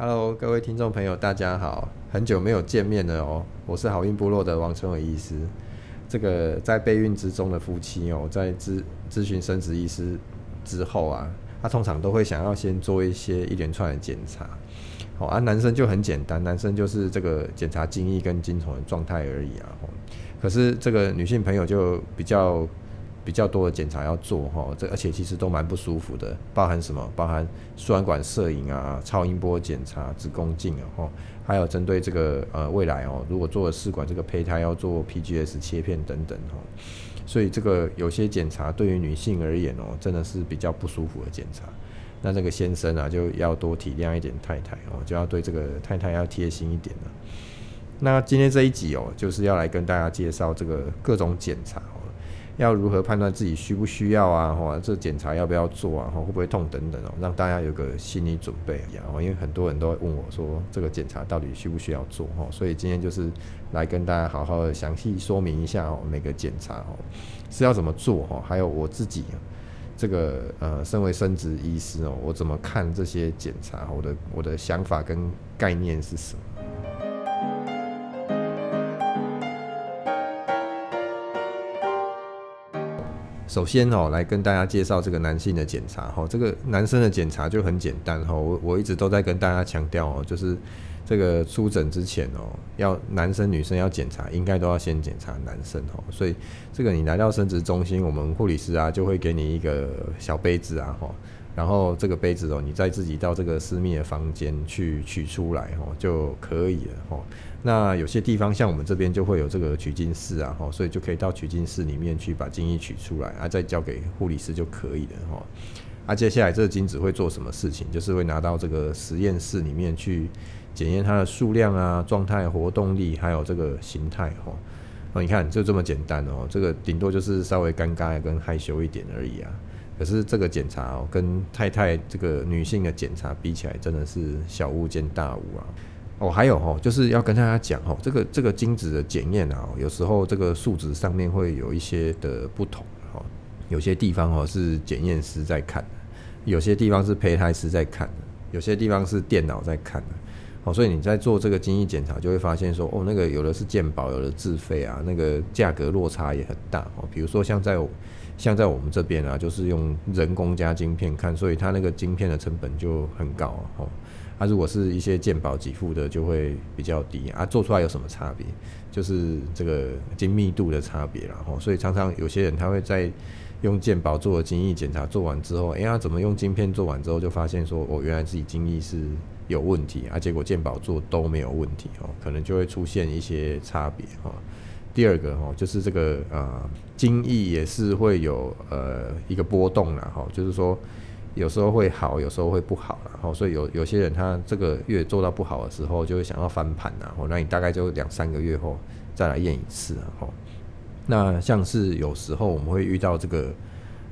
Hello，各位听众朋友，大家好，很久没有见面了哦。我是好孕部落的王春伟医师。这个在备孕之中的夫妻哦，在咨咨询生殖医师之后啊，他通常都会想要先做一些一连串的检查。哦，啊，男生就很简单，男生就是这个检查精液跟精虫的状态而已啊。可是这个女性朋友就比较。比较多的检查要做哈，这而且其实都蛮不舒服的，包含什么？包含输卵管摄影啊、超音波检查、子宫镜啊，还有针对这个呃未来哦，如果做了试管这个胚胎要做 PGS 切片等等哈，所以这个有些检查对于女性而言哦，真的是比较不舒服的检查。那这个先生啊，就要多体谅一点太太哦，就要对这个太太要贴心一点了。那今天这一集哦，就是要来跟大家介绍这个各种检查。要如何判断自己需不需要啊？哈这检查要不要做啊？会不会痛等等哦，让大家有个心理准备啊。因为很多人都会问我说，这个检查到底需不需要做？哈，所以今天就是来跟大家好好的详细说明一下哦，每个检查哦是要怎么做哈，还有我自己这个呃，身为生殖医师哦，我怎么看这些检查？我的我的想法跟概念是什么？首先哦，来跟大家介绍这个男性的检查哈。这个男生的检查就很简单哈。我我一直都在跟大家强调哦，就是这个出诊之前哦，要男生女生要检查，应该都要先检查男生哦。所以这个你来到生殖中心，我们护理师啊就会给你一个小杯子啊哈。然后这个杯子哦，你再自己到这个私密的房间去取出来哦就可以了哦。那有些地方像我们这边就会有这个取精室啊，哈，所以就可以到取精室里面去把精液取出来啊，再交给护理师就可以了哈。啊，接下来这个精子会做什么事情？就是会拿到这个实验室里面去检验它的数量啊、状态、活动力，还有这个形态哈。哦，你看就这么简单哦，这个顶多就是稍微尴尬跟害羞一点而已啊。可是这个检查哦，跟太太这个女性的检查比起来，真的是小巫见大巫啊。哦，还有哦，就是要跟大家讲哦，这个这个精子的检验啊，有时候这个数值上面会有一些的不同哦。有些地方哦是检验师在看，有些地方是胚胎师在看，有些地方是电脑在看。哦，所以你在做这个精液检查，就会发现说，哦，那个有的是健保，有的自费啊，那个价格落差也很大哦。比如说像在像在我们这边啊，就是用人工加晶片看，所以它那个晶片的成本就很高哦。啊、如果是一些鉴宝给付的，就会比较低啊。做出来有什么差别？就是这个精密度的差别啦。吼，所以常常有些人他会在用健宝做的精液检查做完之后，哎、欸、呀，怎么用晶片做完之后就发现说，哦，原来自己精液是有问题啊。结果健宝做都没有问题哦，可能就会出现一些差别哈。第二个哈，就是这个呃，精液也是会有呃一个波动啦。哈，就是说。有时候会好，有时候会不好，然后所以有有些人他这个月做到不好的时候，就会想要翻盘，然后那你大概就两三个月后再来验一次，然后那像是有时候我们会遇到这个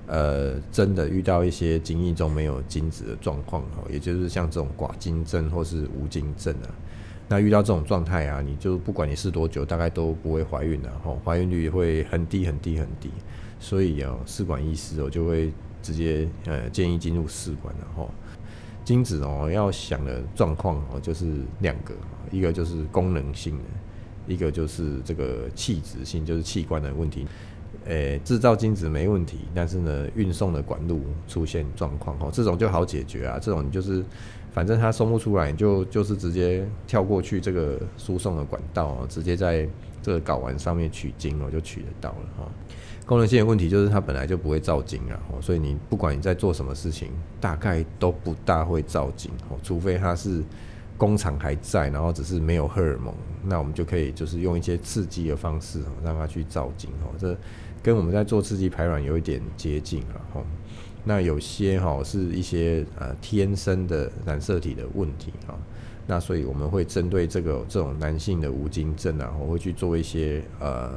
呃真的遇到一些精液中没有精子的状况，也就是像这种寡精症或是无精症啊，那遇到这种状态啊，你就不管你试多久，大概都不会怀孕的，吼，怀孕率会很低很低很低，所以啊，试管医师我就会。直接呃建议进入试管，然后精子哦要想的状况哦就是两个，一个就是功能性的，一个就是这个器质性，就是器官的问题。诶，制造精子没问题，但是呢运送的管路出现状况哦，这种就好解决啊。这种就是反正它送不出来，就就是直接跳过去这个输送的管道，直接在这个睾丸上面取精哦，就取得到了哈。功能性的问题就是它本来就不会造精啊，所以你不管你在做什么事情，大概都不大会造精哦，除非它是工厂还在，然后只是没有荷尔蒙，那我们就可以就是用一些刺激的方式让它去造精哦，这跟我们在做刺激排卵有一点接近了哈。那有些哈是一些呃天生的染色体的问题哈，那所以我们会针对这个这种男性的无精症啊，我会去做一些呃。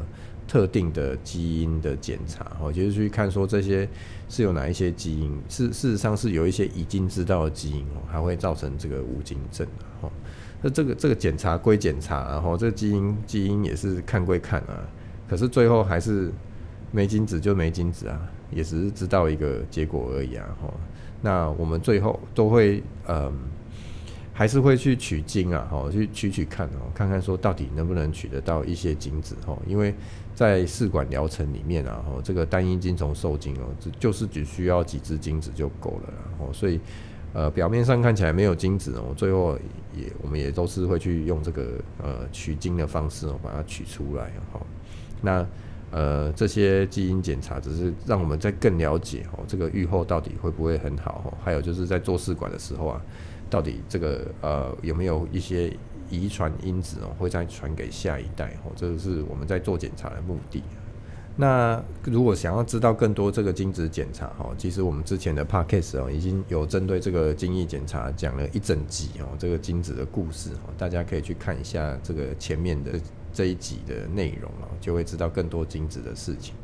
特定的基因的检查，哦，就是去看说这些是有哪一些基因，事事实上是有一些已经知道的基因哦，还会造成这个无精症哦。那这个这个检查归检查，然后这个基因基因也是看归看啊，可是最后还是没精子就没精子啊，也只是知道一个结果而已啊。那我们最后都会嗯。还是会去取精啊，哈，去取取看哦，看看说到底能不能取得到一些精子哈，因为在试管疗程里面啊，哈，这个单一精虫受精哦，就是只需要几只精子就够了，然后所以呃表面上看起来没有精子哦，最后也我们也都是会去用这个呃取精的方式哦把它取出来哈，那呃这些基因检查只是让我们在更了解哦这个预后到底会不会很好哦，还有就是在做试管的时候啊。到底这个呃有没有一些遗传因子哦，会再传给下一代哦？这个是我们在做检查的目的。那如果想要知道更多这个精子检查哈，其实我们之前的 podcast 哦已经有针对这个精液检查讲了一整集哦，这个精子的故事哦，大家可以去看一下这个前面的这一集的内容啊，就会知道更多精子的事情。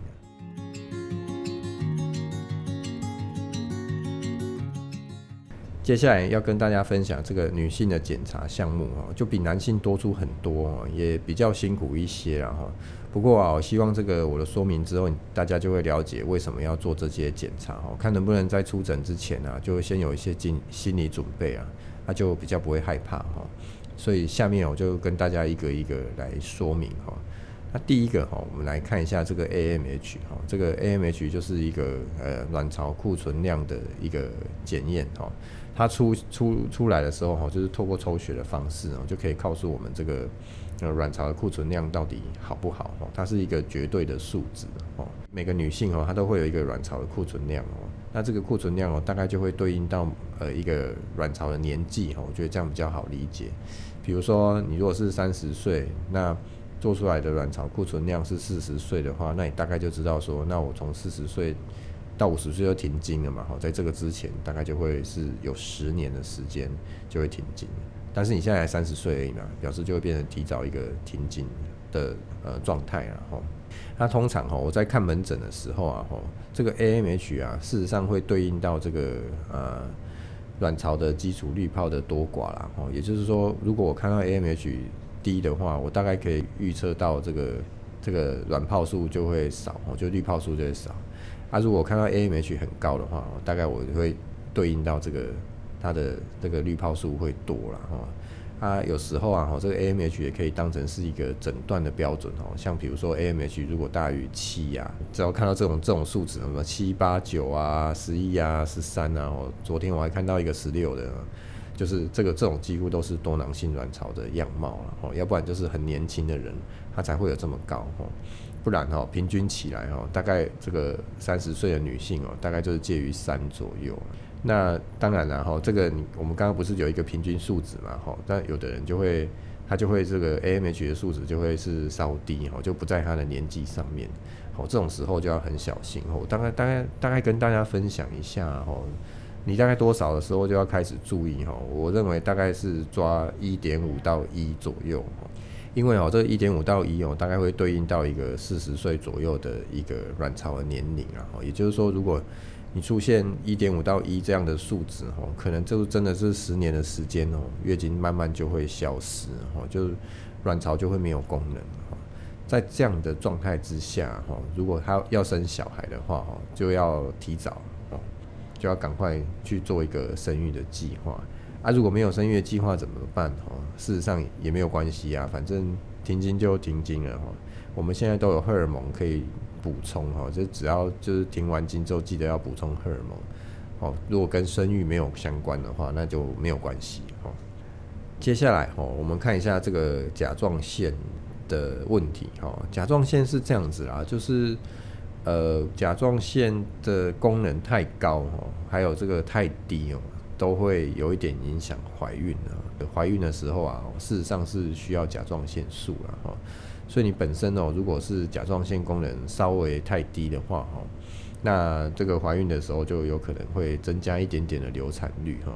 接下来要跟大家分享这个女性的检查项目哦，就比男性多出很多，也比较辛苦一些了哈。不过啊，我希望这个我的说明之后，大家就会了解为什么要做这些检查哦，看能不能在出诊之前啊，就先有一些心心理准备啊，那就比较不会害怕哈。所以下面我就跟大家一个一个来说明哈。那第一个哈，我们来看一下这个 AMH 哈，这个 AMH 就是一个呃卵巢库存量的一个检验哈。它出出出来的时候哈，就是透过抽血的方式哦，就可以告诉我们这个呃卵巢的库存量到底好不好哦。它是一个绝对的数值哦。每个女性哦，她都会有一个卵巢的库存量哦。那这个库存量哦，大概就会对应到呃一个卵巢的年纪哈。我觉得这样比较好理解。比如说你如果是三十岁，那做出来的卵巢库存量是四十岁的话，那你大概就知道说，那我从四十岁。到五十岁就停经了嘛？哈，在这个之前大概就会是有十年的时间就会停经，但是你现在才三十岁而已嘛，表示就会变成提早一个停经的呃状态了哈。那通常哈，我在看门诊的时候啊，吼，这个 AMH 啊，事实上会对应到这个呃卵巢的基础滤泡的多寡啦。吼，也就是说，如果我看到 AMH 低的话，我大概可以预测到这个这个卵泡数就会少哦，就滤泡数就会少。啊，如果看到 AMH 很高的话，大概我就会对应到这个它的这个滤泡数会多了哈。啊，有时候啊，这个 AMH 也可以当成是一个诊断的标准哦。像比如说 AMH 如果大于七呀，只要看到这种这种数值，什么七八九啊、十一啊、十三啊，哦，昨天我还看到一个十六的，就是这个这种几乎都是多囊性卵巢的样貌了哦。要不然就是很年轻的人，他才会有这么高哦。不然哦，平均起来哦，大概这个三十岁的女性哦，大概就是介于三左右。那当然了哈，这个我们刚刚不是有一个平均数值嘛哈？但有的人就会他就会这个 AMH 的数值就会是稍低哈，就不在他的年纪上面。好，这种时候就要很小心哦。大概大概大概跟大家分享一下哈，你大概多少的时候就要开始注意哈？我认为大概是抓一点五到一左右。因为哦，这一点五到一哦，大概会对应到一个四十岁左右的一个卵巢的年龄啊。也就是说，如果你出现一点五到一这样的数值哦，可能就真的是十年的时间哦，月经慢慢就会消失哦，就是卵巢就会没有功能。在这样的状态之下哈，如果他要生小孩的话哈，就要提早哦，就要赶快去做一个生育的计划。啊，如果没有生育计划怎么办？哦，事实上也没有关系啊，反正停经就停经了哈。我们现在都有荷尔蒙可以补充哈，就只要就是停完经之后记得要补充荷尔蒙。哦，如果跟生育没有相关的话，那就没有关系哦。接下来哦，我们看一下这个甲状腺的问题哈。甲状腺是这样子啦，就是呃，甲状腺的功能太高哦，还有这个太低哦。都会有一点影响怀孕啊。怀孕的时候啊，事实上是需要甲状腺素了哈。所以你本身哦，如果是甲状腺功能稍微太低的话哈，那这个怀孕的时候就有可能会增加一点点的流产率哈。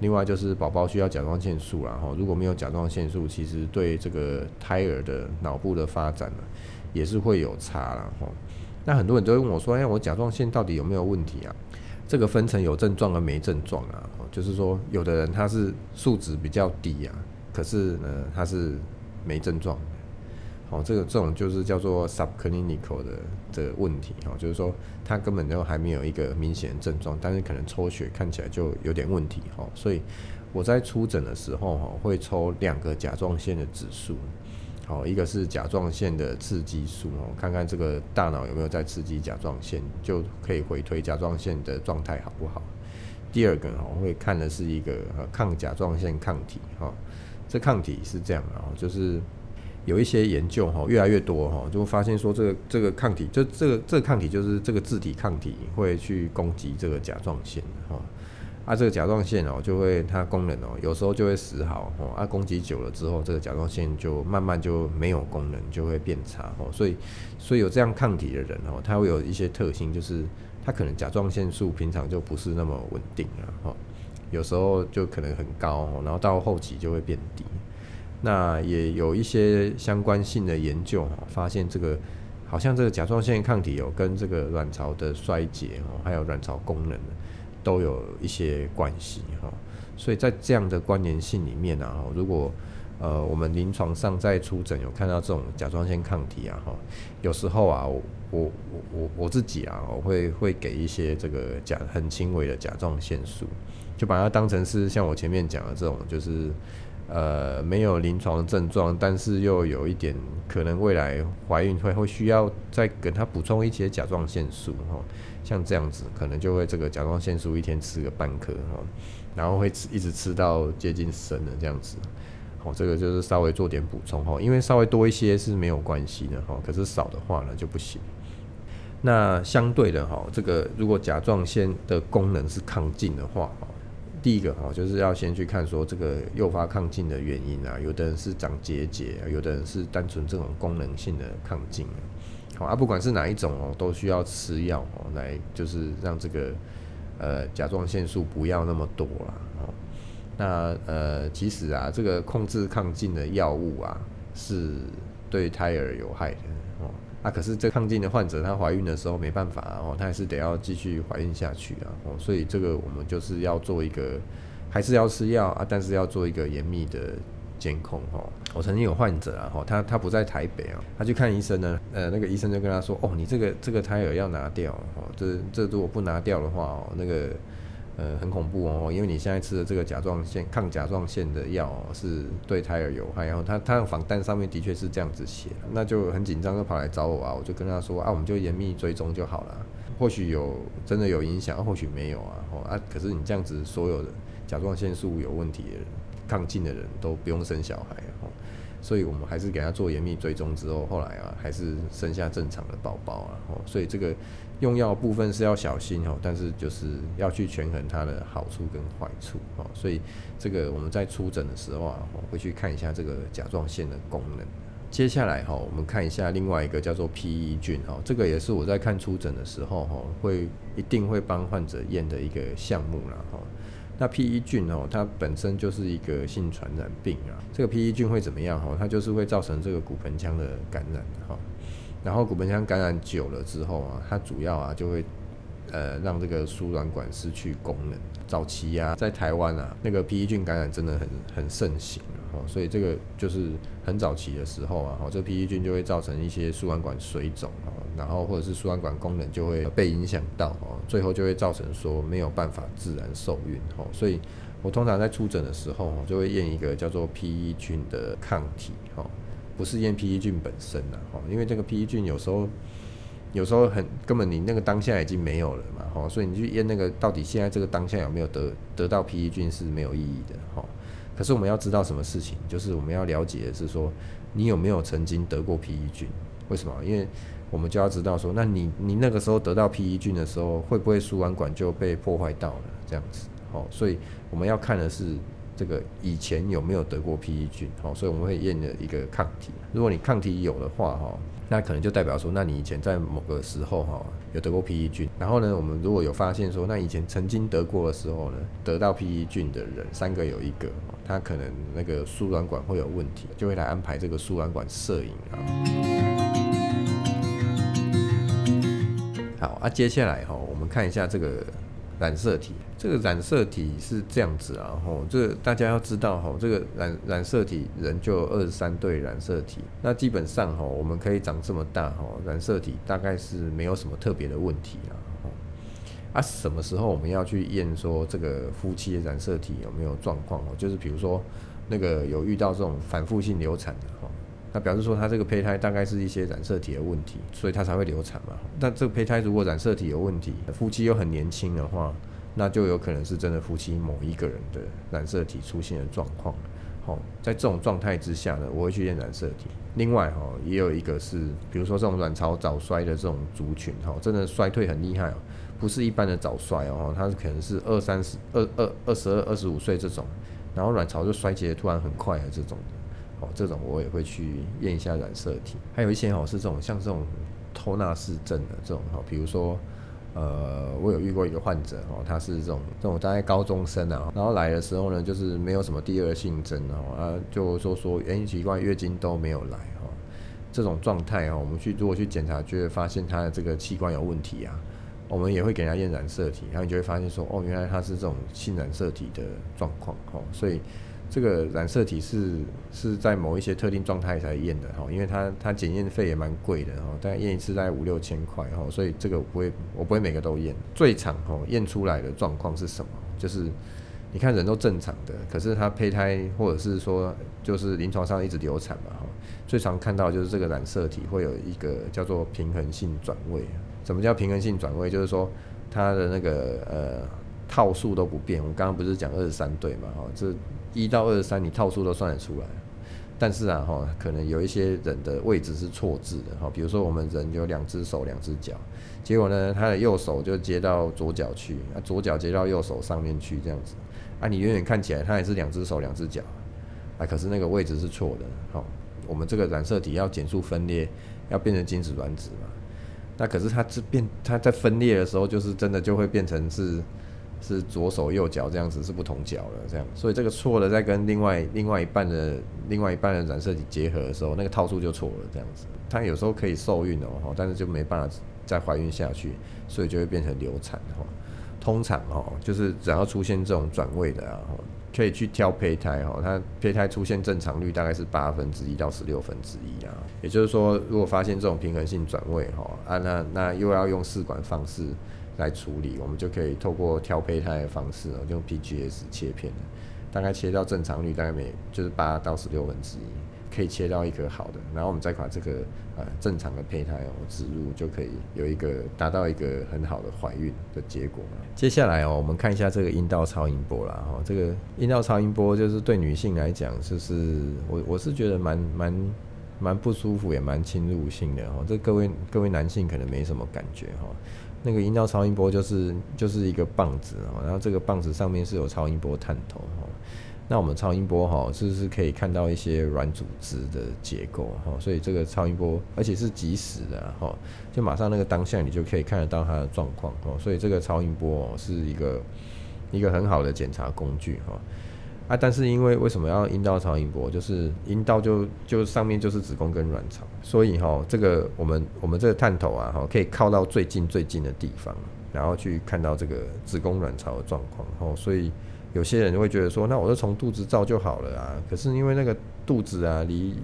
另外就是宝宝需要甲状腺素啦哈，如果没有甲状腺素，其实对这个胎儿的脑部的发展呢，也是会有差了哈。那很多人都会问我说，哎，我甲状腺到底有没有问题啊？这个分成有症状和没症状啊，就是说，有的人他是数值比较低啊，可是呢，他是没症状。好，这个这种就是叫做 subclinical 的的问题，哈，就是说他根本就还没有一个明显的症状，但是可能抽血看起来就有点问题，哈，所以我在出诊的时候哈，会抽两个甲状腺的指数，好，一个是甲状腺的刺激素哦，看看这个大脑有没有在刺激甲状腺，就可以回推甲状腺的状态好不好。第二个哈，我会看的是一个抗甲状腺抗体哈，这抗体是这样的啊，就是。有一些研究哈，越来越多哈，就会发现说这个这个抗体，就这个这个抗体就是这个自体抗体会去攻击这个甲状腺哈，啊这个甲状腺哦就会它功能哦有时候就会死好哦，啊攻击久了之后，这个甲状腺就慢慢就没有功能，就会变差哦，所以所以有这样抗体的人哦，他会有一些特性，就是他可能甲状腺素平常就不是那么稳定了哈，有时候就可能很高，然后到后期就会变低。那也有一些相关性的研究，发现这个好像这个甲状腺抗体有跟这个卵巢的衰竭哦，还有卵巢功能都有一些关系哈。所以在这样的关联性里面啊，如果呃我们临床上在出诊有看到这种甲状腺抗体啊哈，有时候啊我我我我自己啊我会会给一些这个甲很轻微的甲状腺素，就把它当成是像我前面讲的这种就是。呃，没有临床症状，但是又有一点可能未来怀孕会会需要再给他补充一些甲状腺素哈，像这样子可能就会这个甲状腺素一天吃个半颗哈，然后会吃一直吃到接近生的这样子，好，这个就是稍微做点补充哈，因为稍微多一些是没有关系的哈，可是少的话呢就不行。那相对的哈，这个如果甲状腺的功能是亢进的话。第一个哈，就是要先去看说这个诱发亢进的原因啊，有的人是长结节，有的人是单纯这种功能性的亢进，好啊，不管是哪一种哦，都需要吃药哦，来就是让这个呃甲状腺素不要那么多啦。哦。那呃其实啊，这个控制亢进的药物啊，是对胎儿有害的。啊，可是这抗进的患者，她怀孕的时候没办法哦，她还是得要继续怀孕下去啊，哦，所以这个我们就是要做一个，还是要吃药啊，但是要做一个严密的监控哦。我曾经有患者啊，哦，他他不在台北啊，他去看医生呢，呃，那个医生就跟他说，哦，你这个这个胎儿要拿掉哦，这这如果不拿掉的话哦，那个。呃，很恐怖哦，因为你现在吃的这个甲状腺抗甲状腺的药是对胎儿有害，然后他他的访单上面的确是这样子写，那就很紧张，就跑来找我啊，我就跟他说啊，我们就严密追踪就好了，或许有真的有影响，或许没有啊，哦啊，可是你这样子所有的甲状腺素有问题的人，抗进的人都不用生小孩哦，所以我们还是给他做严密追踪之后，后来啊还是生下正常的宝宝啊，哦，所以这个。用药部分是要小心哦，但是就是要去权衡它的好处跟坏处哦，所以这个我们在初诊的时候啊，会去看一下这个甲状腺的功能。接下来哈，我们看一下另外一个叫做 PE 菌哈，这个也是我在看出诊的时候哈，会一定会帮患者验的一个项目啦哈。那 PE 菌哦，它本身就是一个性传染病啊，这个 PE 菌会怎么样哈？它就是会造成这个骨盆腔的感染哈。然后骨盆腔感染久了之后啊，它主要啊就会，呃，让这个输卵管失去功能。早期啊，在台湾啊，那个 PE 菌感染真的很很盛行哦，所以这个就是很早期的时候啊，哦，这 PE 菌就会造成一些输卵管水肿哦，然后或者是输卵管功能就会被影响到哦，最后就会造成说没有办法自然受孕哦，所以我通常在出诊的时候就会验一个叫做 PE 菌的抗体。不是验 PE 菌本身的哈，因为这个 PE 菌有时候有时候很根本你那个当下已经没有了嘛哈，所以你去验那个到底现在这个当下有没有得得到 PE 菌是没有意义的哈。可是我们要知道什么事情，就是我们要了解的是说你有没有曾经得过 PE 菌？为什么？因为我们就要知道说，那你你那个时候得到 PE 菌的时候，会不会输卵管就被破坏到了这样子？好，所以我们要看的是。这个以前有没有得过 PE 菌？好，所以我们会验的一个抗体。如果你抗体有的话，哈，那可能就代表说，那你以前在某个时候，哈，有得过 PE 菌。然后呢，我们如果有发现说，那以前曾经得过的时候呢，得到 PE 菌的人三个有一个，他可能那个输卵管会有问题，就会来安排这个输卵管摄影啊。好啊，接下来哈，我们看一下这个。染色体，这个染色体是这样子啊，吼，这个大家要知道吼，这个染染色体人就二十三对染色体，那基本上吼，我们可以长这么大吼，染色体大概是没有什么特别的问题啊，吼，啊，什么时候我们要去验说这个夫妻的染色体有没有状况哦？就是比如说那个有遇到这种反复性流产的，那表示说他这个胚胎大概是一些染色体的问题，所以他才会流产嘛。那这个胚胎如果染色体有问题，夫妻又很年轻的话，那就有可能是真的夫妻某一个人的染色体出现了状况。好，在这种状态之下呢，我会去验染色体。另外哈，也有一个是，比如说这种卵巢早衰的这种族群哈，真的衰退很厉害哦，不是一般的早衰哦，它是可能是二三十、二二二十二、二十五岁这种，然后卵巢就衰竭突然很快的这种的，这种我也会去验一下染色体。还有一些哦是这种像这种偷纳氏症的这种哈，比如说。呃，我有遇过一个患者哦，他是这种这种大概高中生啊，然后来的时候呢，就是没有什么第二性征哦，啊，就说说原因奇怪，月经都没有来哈，这种状态啊，我们去如果去检查，就会发现他的这个器官有问题啊，我们也会给他验染色体，然后你就会发现说，哦，原来他是这种性染色体的状况哦，所以。这个染色体是是在某一些特定状态才验的哈，因为它它检验费也蛮贵的哈，大概验一次大概五六千块哈，所以这个我不会我不会每个都验。最常哈验出来的状况是什么？就是你看人都正常的，可是他胚胎或者是说就是临床上一直流产嘛哈，最常看到就是这个染色体会有一个叫做平衡性转位。什么叫平衡性转位？就是说它的那个呃套数都不变。我刚刚不是讲二十三对嘛哈，这。一到二十三，你套数都算得出来，但是啊哈，可能有一些人的位置是错置的哈，比如说我们人有两只手两只脚，结果呢，他的右手就接到左脚去，啊左脚接到右手上面去这样子，啊你远远看起来他也是两只手两只脚，啊可是那个位置是错的，好，我们这个染色体要减速分裂，要变成精子卵子嘛，那可是它这变它在分裂的时候，就是真的就会变成是。是左手右脚这样子是不同脚了，这样，所以这个错了，在跟另外另外一半的另外一半的染色体结合的时候，那个套数就错了，这样子。它有时候可以受孕哦，但是就没办法再怀孕下去，所以就会变成流产。通常哈，就是只要出现这种转位的啊，可以去挑胚胎哈，它胚胎出现正常率大概是八分之一到十六分之一啊。也就是说，如果发现这种平衡性转位哈啊，那那又要用试管方式。来处理，我们就可以透过挑胚胎的方式，就用 PGS 切片，大概切到正常率大概每就是八到十六分之一，可以切到一颗好的，然后我们再把这个呃正常的胚胎哦植入，就可以有一个达到一个很好的怀孕的结果。接下来哦，我们看一下这个阴道超音波啦哈，这个阴道超音波就是对女性来讲，就是我我是觉得蛮蛮蛮不舒服，也蛮侵入性的哈，这各位各位男性可能没什么感觉哈。那个阴道超音波就是就是一个棒子哦，然后这个棒子上面是有超音波探头哈。那我们超音波哈，是不是可以看到一些软组织的结构哈？所以这个超音波，而且是即时的哈，就马上那个当下你就可以看得到它的状况哦。所以这个超音波是一个一个很好的检查工具哈。啊，但是因为为什么要阴道超音波？就是阴道就就上面就是子宫跟卵巢，所以哈，这个我们我们这个探头啊，哈，可以靠到最近最近的地方，然后去看到这个子宫卵巢的状况。哦，所以有些人会觉得说，那我就从肚子照就好了啊。可是因为那个肚子啊，离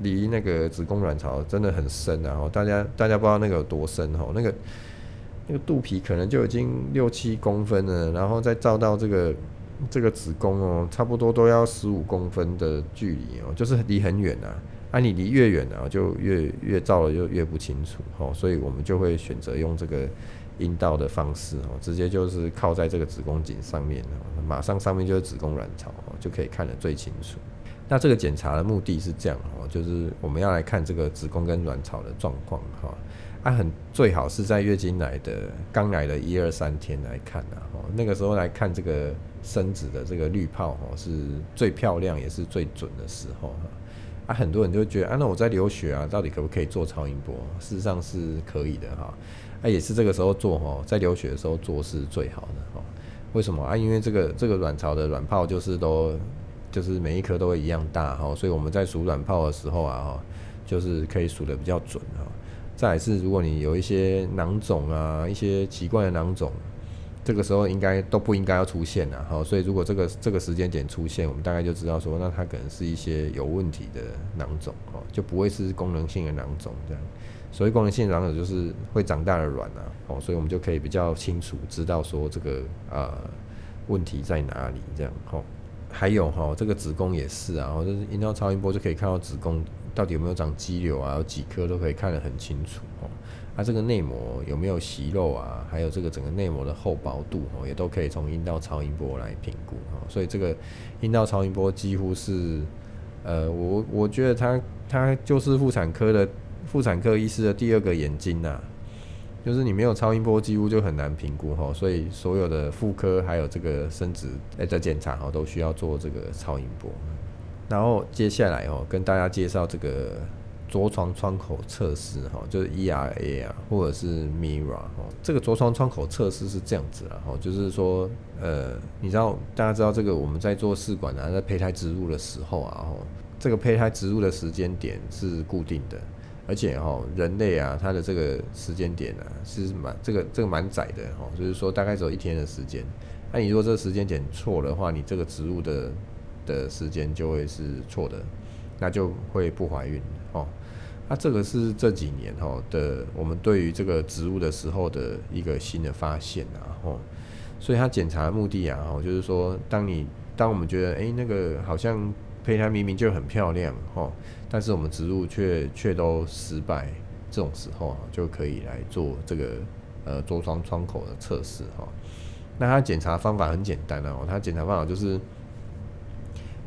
离那个子宫卵巢真的很深啊。大家大家不知道那个有多深哈，那个那个肚皮可能就已经六七公分了，然后再照到这个。这个子宫哦，差不多都要十五公分的距离哦，就是离很远啊。啊，你离越远啊，就越越照了就越不清楚哦。所以我们就会选择用这个阴道的方式哦，直接就是靠在这个子宫颈上面哦，马上上面就是子宫卵巢哦，就可以看得最清楚。那这个检查的目的是这样哦，就是我们要来看这个子宫跟卵巢的状况哈。啊，很最好是在月经来的刚来的一二三天来看啊，哦，那个时候来看这个。生子的这个滤泡哈是最漂亮也是最准的时候哈啊，很多人就觉得啊，那我在流血啊，到底可不可以做超音波？事实上是可以的哈，啊也是这个时候做哈，在流血的时候做是最好的哈。为什么啊？因为这个这个卵巢的卵泡就是都就是每一颗都会一样大哈，所以我们在数卵泡的时候啊哈，就是可以数得比较准哈。再来是如果你有一些囊肿啊，一些奇怪的囊肿。这个时候应该都不应该要出现了，好，所以如果这个这个时间点出现，我们大概就知道说，那它可能是一些有问题的囊肿，哦，就不会是功能性的囊肿这样。所谓功能性囊肿就是会长大的卵啊，哦，所以我们就可以比较清楚知道说这个呃问题在哪里这样，哦，还有哈，这个子宫也是啊，就是阴道超音波就可以看到子宫到底有没有长肌瘤啊，有几颗都可以看得很清楚，哦。它这个内膜有没有息肉啊？还有这个整个内膜的厚薄度哦，也都可以从阴道超音波来评估哦。所以这个阴道超音波几乎是，呃，我我觉得它它就是妇产科的妇产科医师的第二个眼睛呐。就是你没有超音波，几乎就很难评估哈。所以所有的妇科还有这个生殖诶的检查哈，都需要做这个超音波。然后接下来哦，跟大家介绍这个。着床窗口测试哈，就是 ERA 啊，或者是 MIRA 哈。这个着床窗口测试是这样子啦哈，就是说，呃，你知道大家知道这个我们在做试管啊，在胚胎植入的时候啊，哈，这个胚胎植入的时间点是固定的，而且哈，人类啊，它的这个时间点啊是蛮这个这个蛮窄的哈，就是说大概只有一天的时间。那你如果这个时间点错的话，你这个植入的的时间就会是错的，那就会不怀孕哦。那、这个是这几年哈的，我们对于这个植入的时候的一个新的发现啊，吼，所以它检查的目的啊，吼，就是说，当你当我们觉得，哎，那个好像胚胎明明就很漂亮，吼，但是我们植入却却都失败，这种时候啊就可以来做这个呃着床窗口的测试哈。那它检查方法很简单哦，它检查方法就是。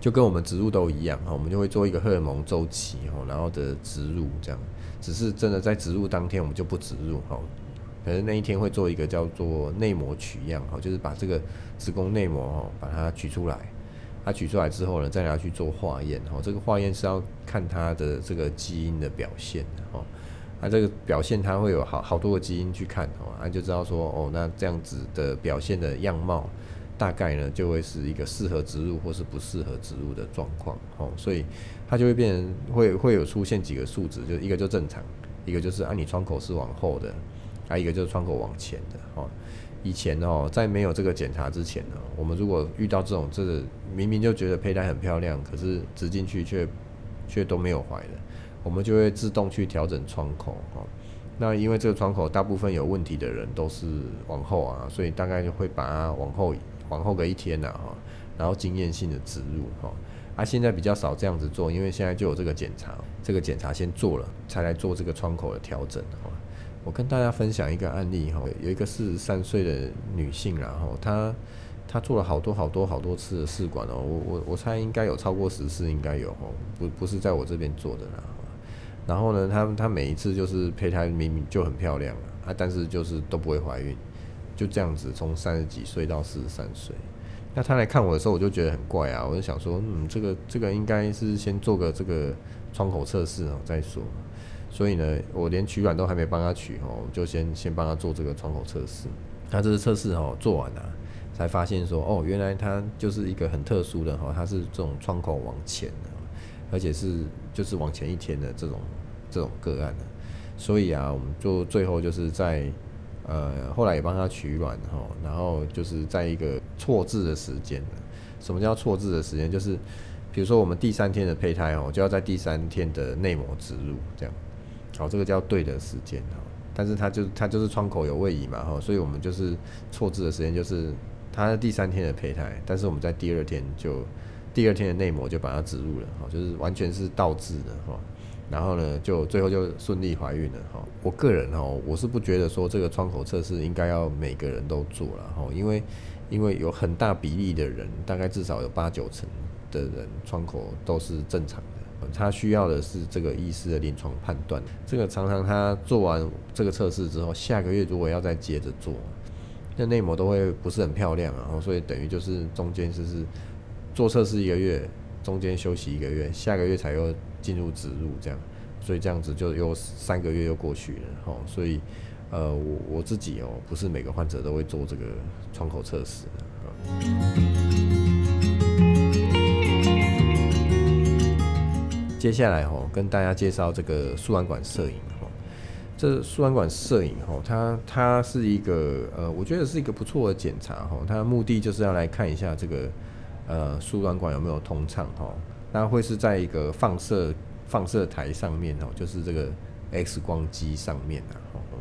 就跟我们植入都一样哈，我们就会做一个荷尔蒙周期哈，然后的植入这样，只是真的在植入当天我们就不植入哈，可是那一天会做一个叫做内膜取样哈，就是把这个子宫内膜哈把它取出来，它取出来之后呢，再拿去做化验哈，这个化验是要看它的这个基因的表现哈，那这个表现它会有好好多个基因去看哦，那就知道说哦，那这样子的表现的样貌。大概呢，就会是一个适合植入或是不适合植入的状况，哦，所以它就会变成会会有出现几个数值，就一个就正常，一个就是啊你窗口是往后的，还、啊、一个就是窗口往前的，哦，以前哦，在没有这个检查之前呢，我们如果遇到这种这个明明就觉得胚胎很漂亮，可是植进去却却都没有怀的，我们就会自动去调整窗口，哦，那因为这个窗口大部分有问题的人都是往后啊，所以大概就会把它往后。往后个一天呐哈，然后经验性的植入哈，啊现在比较少这样子做，因为现在就有这个检查，这个检查先做了，才来做这个窗口的调整哈。我跟大家分享一个案例哈，有一个四十三岁的女性然后她她做了好多好多好多次的试管哦，我我我猜应该有超过十次，应该有哦，不不是在我这边做的啦。然后呢，她她每一次就是胚胎明明就很漂亮啊，但是就是都不会怀孕。就这样子，从三十几岁到四十三岁，那他来看我的时候，我就觉得很怪啊，我就想说，嗯，这个这个应该是先做个这个窗口测试哦再说。所以呢，我连取卵都还没帮他取哦，就先先帮他做这个窗口测试。他这次测试哦做完了，才发现说，哦，原来他就是一个很特殊的哈，他是这种窗口往前的，而且是就是往前一天的这种这种个案的。所以啊，我们就最后就是在。呃，后来也帮他取卵哈，然后就是在一个错置的时间。什么叫错置的时间？就是比如说我们第三天的胚胎哦，就要在第三天的内膜植入这样。好，这个叫对的时间哈。但是它就它就是窗口有位移嘛哈，所以我们就是错置的时间，就是它第三天的胚胎，但是我们在第二天就第二天的内膜就把它植入了哈，就是完全是倒置的哈。然后呢，就最后就顺利怀孕了哈。我个人哈，我是不觉得说这个窗口测试应该要每个人都做了哈，因为因为有很大比例的人，大概至少有八九成的人窗口都是正常的，他需要的是这个医师的临床判断。这个常常他做完这个测试之后，下个月如果要再接着做，那内膜都会不是很漂亮然后，所以等于就是中间就是做测试一个月，中间休息一个月，下个月才又。进入植入这样，所以这样子就又三个月又过去了哈，所以呃我我自己哦不是每个患者都会做这个窗口测试。接下来哈跟大家介绍这个输卵管摄影哈，这输卵管摄影哈，它它是一个呃，我觉得是一个不错的检查哈。它的目的就是要来看一下这个呃输卵管有没有通畅哈。那会是在一个放射放射台上面哦，就是这个 X 光机上面啊。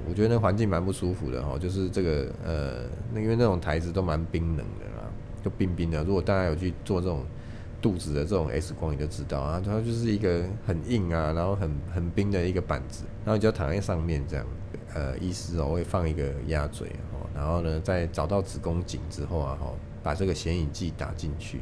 我觉得那环境蛮不舒服的哈，就是这个呃，那因为那种台子都蛮冰冷的啦，就冰冰的。如果大家有去做这种肚子的这种 X 光，你就知道啊，它就是一个很硬啊，然后很很冰的一个板子，然后你就躺在上面这样。呃，医师哦会放一个鸭嘴哦，然后呢，在找到子宫颈之后啊，哈，把这个显影剂打进去。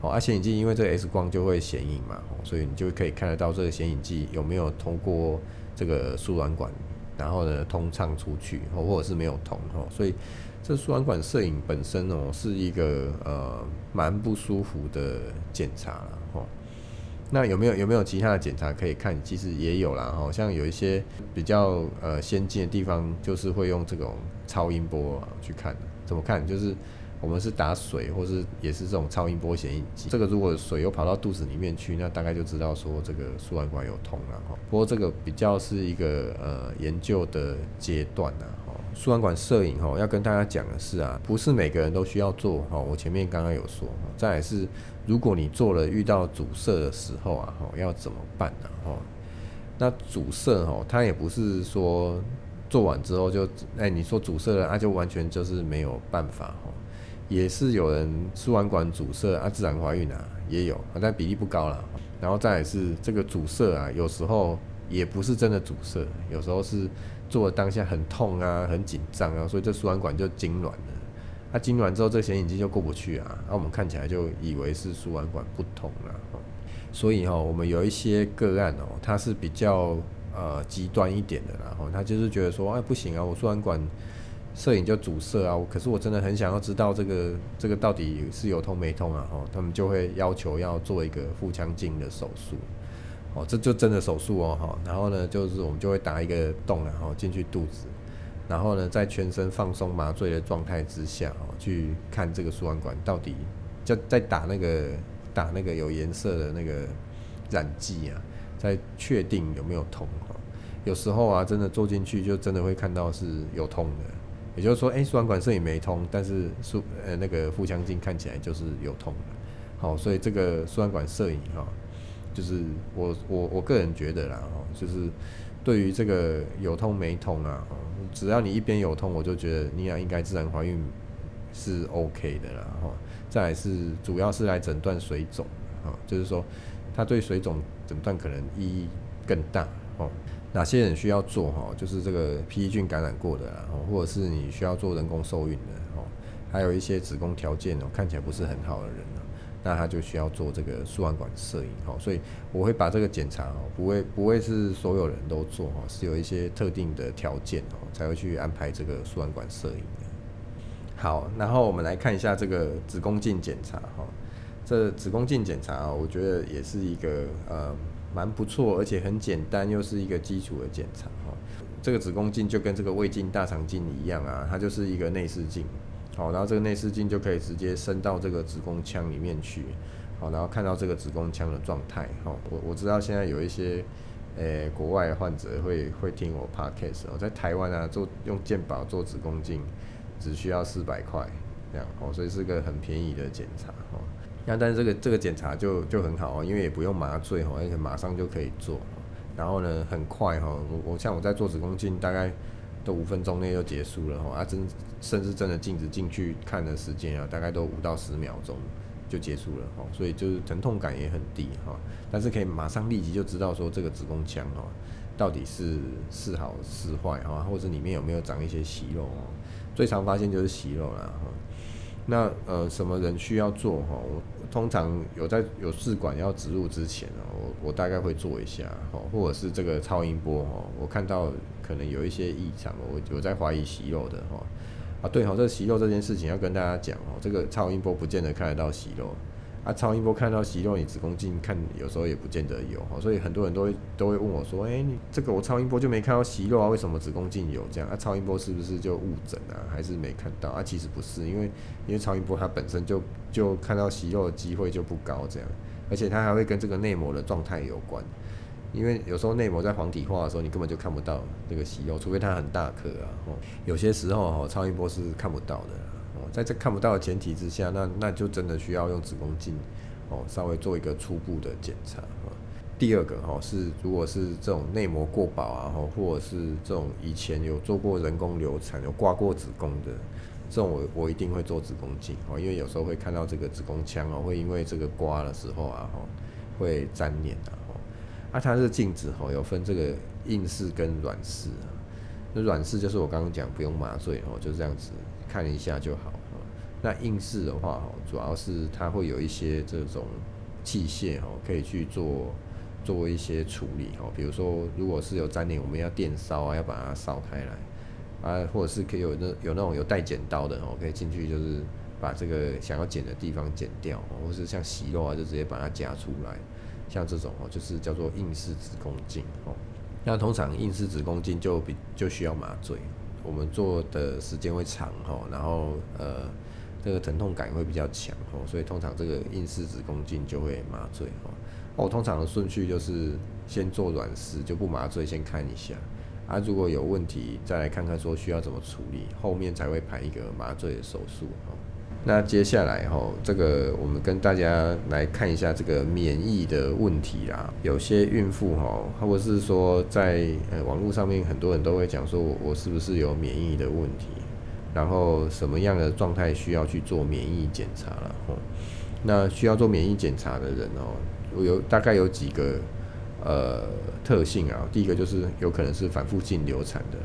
哦，而显影剂因为这个 X 光就会显影嘛，所以你就可以看得到这个显影剂有没有通过这个输卵管。然后呢，通畅出去，或者是没有通，哦所以这输卵管摄影本身哦，是一个呃蛮不舒服的检查了，那有没有有没有其他的检查可以看？其实也有啦，哈，像有一些比较呃先进的地方，就是会用这种超音波去看，怎么看？就是。我们是打水，或是也是这种超音波显影剂。这个如果水又跑到肚子里面去，那大概就知道说这个输卵管有通了哈。不过这个比较是一个呃研究的阶段呐哈。输卵管摄影哈，要跟大家讲的是啊，不是每个人都需要做哈。我前面刚刚有说，再来是如果你做了遇到阻塞的时候啊，哈，要怎么办呢？哈，那阻塞哈，它也不是说做完之后就哎你说阻塞了，那就完全就是没有办法哈。也是有人输卵管阻塞啊，自然怀孕啊，也有，但比例不高了。然后再来是这个阻塞啊，有时候也不是真的阻塞，有时候是做的当下很痛啊，很紧张啊，所以这输卵管就痉挛了。它痉挛之后，这显影剂就过不去啊，那我们看起来就以为是输卵管不通了。所以哈，我们有一些个案哦，它是比较呃极端一点的，然后他就是觉得说，哎不行啊，我输卵管。摄影就主摄啊，可是我真的很想要知道这个这个到底是有通没通啊？哦，他们就会要求要做一个腹腔镜的手术，哦，这就真的手术哦，哈，然后呢，就是我们就会打一个洞，然后进去肚子，然后呢，在全身放松麻醉的状态之下，哦，去看这个输卵管到底，就在打那个打那个有颜色的那个染剂啊，在确定有没有通，哈，有时候啊，真的做进去就真的会看到是有通的。也就是说，哎、输卵管摄影没通，但是输呃那个腹腔镜看起来就是有通的，好，所以这个输卵管摄影哈，就是我我我个人觉得啦，哈，就是对于这个有通没通啊，只要你一边有通，我就觉得你俩应该自然怀孕是 OK 的啦，哈。再来是主要是来诊断水肿，啊，就是说它对水肿诊断可能意义更大，哦。哪些人需要做哈？就是这个披衣菌感染过的啦，或者是你需要做人工受孕的哦，还有一些子宫条件哦看起来不是很好的人呢，那他就需要做这个输卵管摄影哈。所以我会把这个检查哦，不会不会是所有人都做哈，是有一些特定的条件哦才会去安排这个输卵管摄影的。好，然后我们来看一下这个子宫镜检查哈。这子宫镜检查啊我觉得也是一个呃。蛮不错，而且很简单，又是一个基础的检查哈。这个子宫镜就跟这个胃镜、大肠镜一样啊，它就是一个内视镜。好，然后这个内视镜就可以直接伸到这个子宫腔里面去，好，然后看到这个子宫腔的状态。哈，我我知道现在有一些诶、国外患者会会听我 podcast 哦，在台湾啊做用健保做子宫镜只需要四百块这样哦，所以是个很便宜的检查哦。那但是这个这个检查就就很好哦，因为也不用麻醉哈，而且马上就可以做，然后呢很快哈，我我像我在做子宫镜，大概都五分钟内就结束了哈，啊真甚至真的镜子进去看的时间啊，大概都五到十秒钟就结束了哈，所以就是疼痛感也很低哈，但是可以马上立即就知道说这个子宫腔哦到底是是好是坏哈，或者里面有没有长一些息肉哦，最常发现就是息肉了哈。那呃，什么人需要做哈？我通常有在有试管要植入之前哦，我我大概会做一下哦，或者是这个超音波哦，我看到可能有一些异常，我有在怀疑息肉的哈。啊，对哈，这息肉这件事情要跟大家讲哦，这个超音波不见得看得到息肉。啊，超音波看到息肉，你子宫镜看有时候也不见得有，所以很多人都会都会问我说，哎、你这个我超音波就没看到息肉啊，为什么子宫镜有这样？啊，超音波是不是就误诊啊？还是没看到？啊，其实不是，因为因为超音波它本身就就看到息肉的机会就不高这样，而且它还会跟这个内膜的状态有关。因为有时候内膜在黄体化的时候，你根本就看不到那个息肉，除非它很大颗啊。哦，有些时候哦，超音波是看不到的。在这看不到的前提之下，那那就真的需要用子宫镜哦，稍微做一个初步的检查。第二个哈是，如果是这种内膜过薄啊，或者是这种以前有做过人工流产、有刮过子宫的，这种我我一定会做子宫镜哦，因为有时候会看到这个子宫腔哦，会因为这个刮的时候啊，哦会粘连啊。啊，它是镜子哦有分这个硬式跟软式啊。那软式就是我刚刚讲不用麻醉哦，就是这样子看一下就好。那硬式的话，主要是它会有一些这种器械哦，可以去做做一些处理哦。比如说，如果是有粘连，我们要电烧啊，要把它烧开来啊，或者是可以有那有那种有带剪刀的哦，可以进去就是把这个想要剪的地方剪掉，或是像息肉啊，就直接把它夹出来。像这种哦，就是叫做硬式子宫镜哦。那通常硬式子宫镜就比就需要麻醉，我们做的时间会长吼，然后呃，这个疼痛感会比较强吼，所以通常这个硬式子宫颈就会麻醉哦。我，通常的顺序就是先做软式，就不麻醉，先看一下啊，如果有问题再来看看说需要怎么处理，后面才会排一个麻醉的手术吼。那接下来哈，这个我们跟大家来看一下这个免疫的问题啦。有些孕妇哈，或者是说在呃网络上面很多人都会讲说，我我是不是有免疫的问题？然后什么样的状态需要去做免疫检查了？哈，那需要做免疫检查的人哦，有大概有几个呃特性啊。第一个就是有可能是反复性流产的。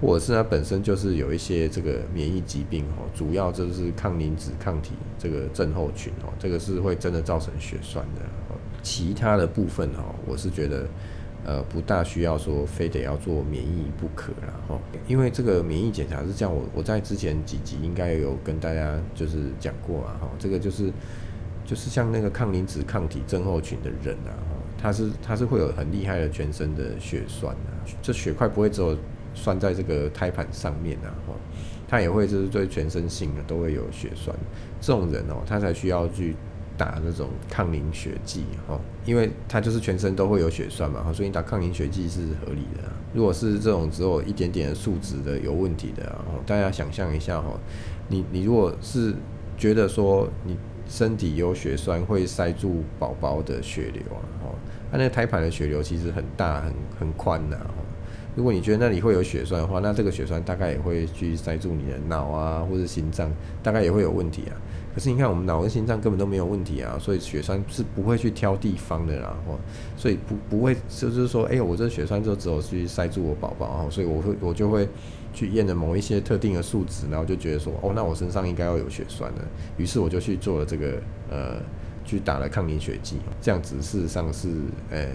或者是它本身就是有一些这个免疫疾病哦，主要就是抗磷脂抗体这个症候群哦，这个是会真的造成血栓的。其他的部分哦，我是觉得呃不大需要说非得要做免疫不可啦哈，因为这个免疫检查是这样，我我在之前几集应该有跟大家就是讲过啊哈，这个就是就是像那个抗磷脂抗体症候群的人啊，他是他是会有很厉害的全身的血栓啊，这血块不会只有。栓在这个胎盘上面啊，哈，他也会就是对全身性的都会有血栓，这种人哦，他才需要去打那种抗凝血剂，哈，因为他就是全身都会有血栓嘛，哈，所以你打抗凝血剂是合理的。如果是这种只有一点点的数值的有问题的，哦，大家想象一下哈，你你如果是觉得说你身体有血栓会塞住宝宝的血流啊，哦，他那个胎盘的血流其实很大很很宽的。如果你觉得那里会有血栓的话，那这个血栓大概也会去塞住你的脑啊，或者心脏，大概也会有问题啊。可是你看，我们脑跟心脏根本都没有问题啊，所以血栓是不会去挑地方的啦，哦，所以不不会就是说，哎、欸，我这血栓就只有去塞住我宝宝啊，所以我会我就会去验了某一些特定的数值，然后就觉得说，哦，那我身上应该要有血栓的，于是我就去做了这个呃，去打了抗凝血剂，这样子事实上是呃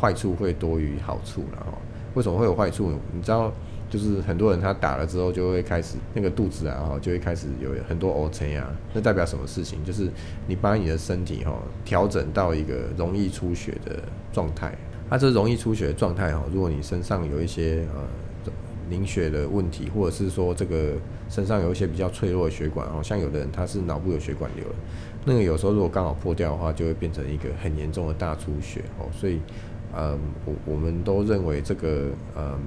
坏处会多于好处了。为什么会有坏处？你知道，就是很多人他打了之后就会开始那个肚子啊，就会开始有很多乌青啊。那代表什么事情？就是你把你的身体哈调整到一个容易出血的状态。它这容易出血的状态哈，如果你身上有一些呃凝血的问题，或者是说这个身上有一些比较脆弱的血管哦，像有的人他是脑部有血管瘤，那个有时候如果刚好破掉的话，就会变成一个很严重的大出血哦，所以。嗯，我我们都认为这个嗯，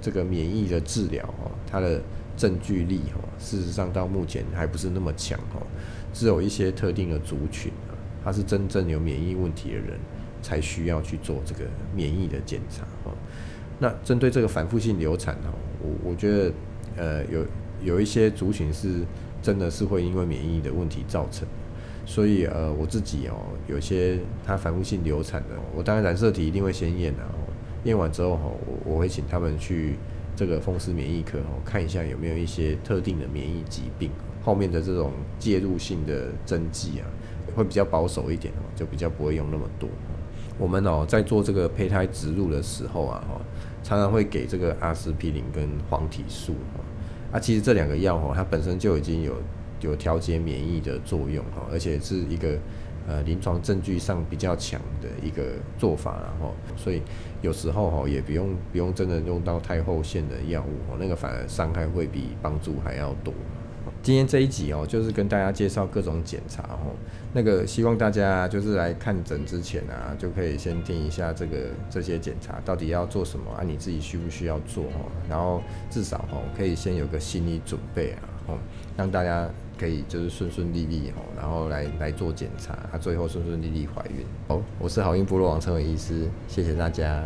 这个免疫的治疗哦，它的证据力哦，事实上到目前还不是那么强哦，只有一些特定的族群啊，它是真正有免疫问题的人才需要去做这个免疫的检查哦。那针对这个反复性流产哦，我我觉得呃有有一些族群是真的是会因为免疫的问题造成。所以呃，我自己哦，有些他反复性流产的，我当然染色体一定会先验的哦。验完之后哈，我我会请他们去这个风湿免疫科哦，看一下有没有一些特定的免疫疾病，后面的这种介入性的针剂啊，会比较保守一点哦，就比较不会用那么多。我们哦，在做这个胚胎植入的时候啊，哈，常常会给这个阿司匹林跟黄体素啊，其实这两个药哈，它本身就已经有。有调节免疫的作用哈，而且是一个呃临床证据上比较强的一个做法，然后所以有时候哈也不用不用真的用到太后线的药物，那个反而伤害会比帮助还要多。今天这一集哦，就是跟大家介绍各种检查哦。那个希望大家就是来看诊之前啊，就可以先听一下这个这些检查到底要做什么啊，你自己需不需要做哦？然后至少哦，可以先有个心理准备啊，哦，让大家可以就是顺顺利利哦，然后来来做检查，她，最后顺顺利利怀孕。哦，我是好运部落王陈伟医师，谢谢大家。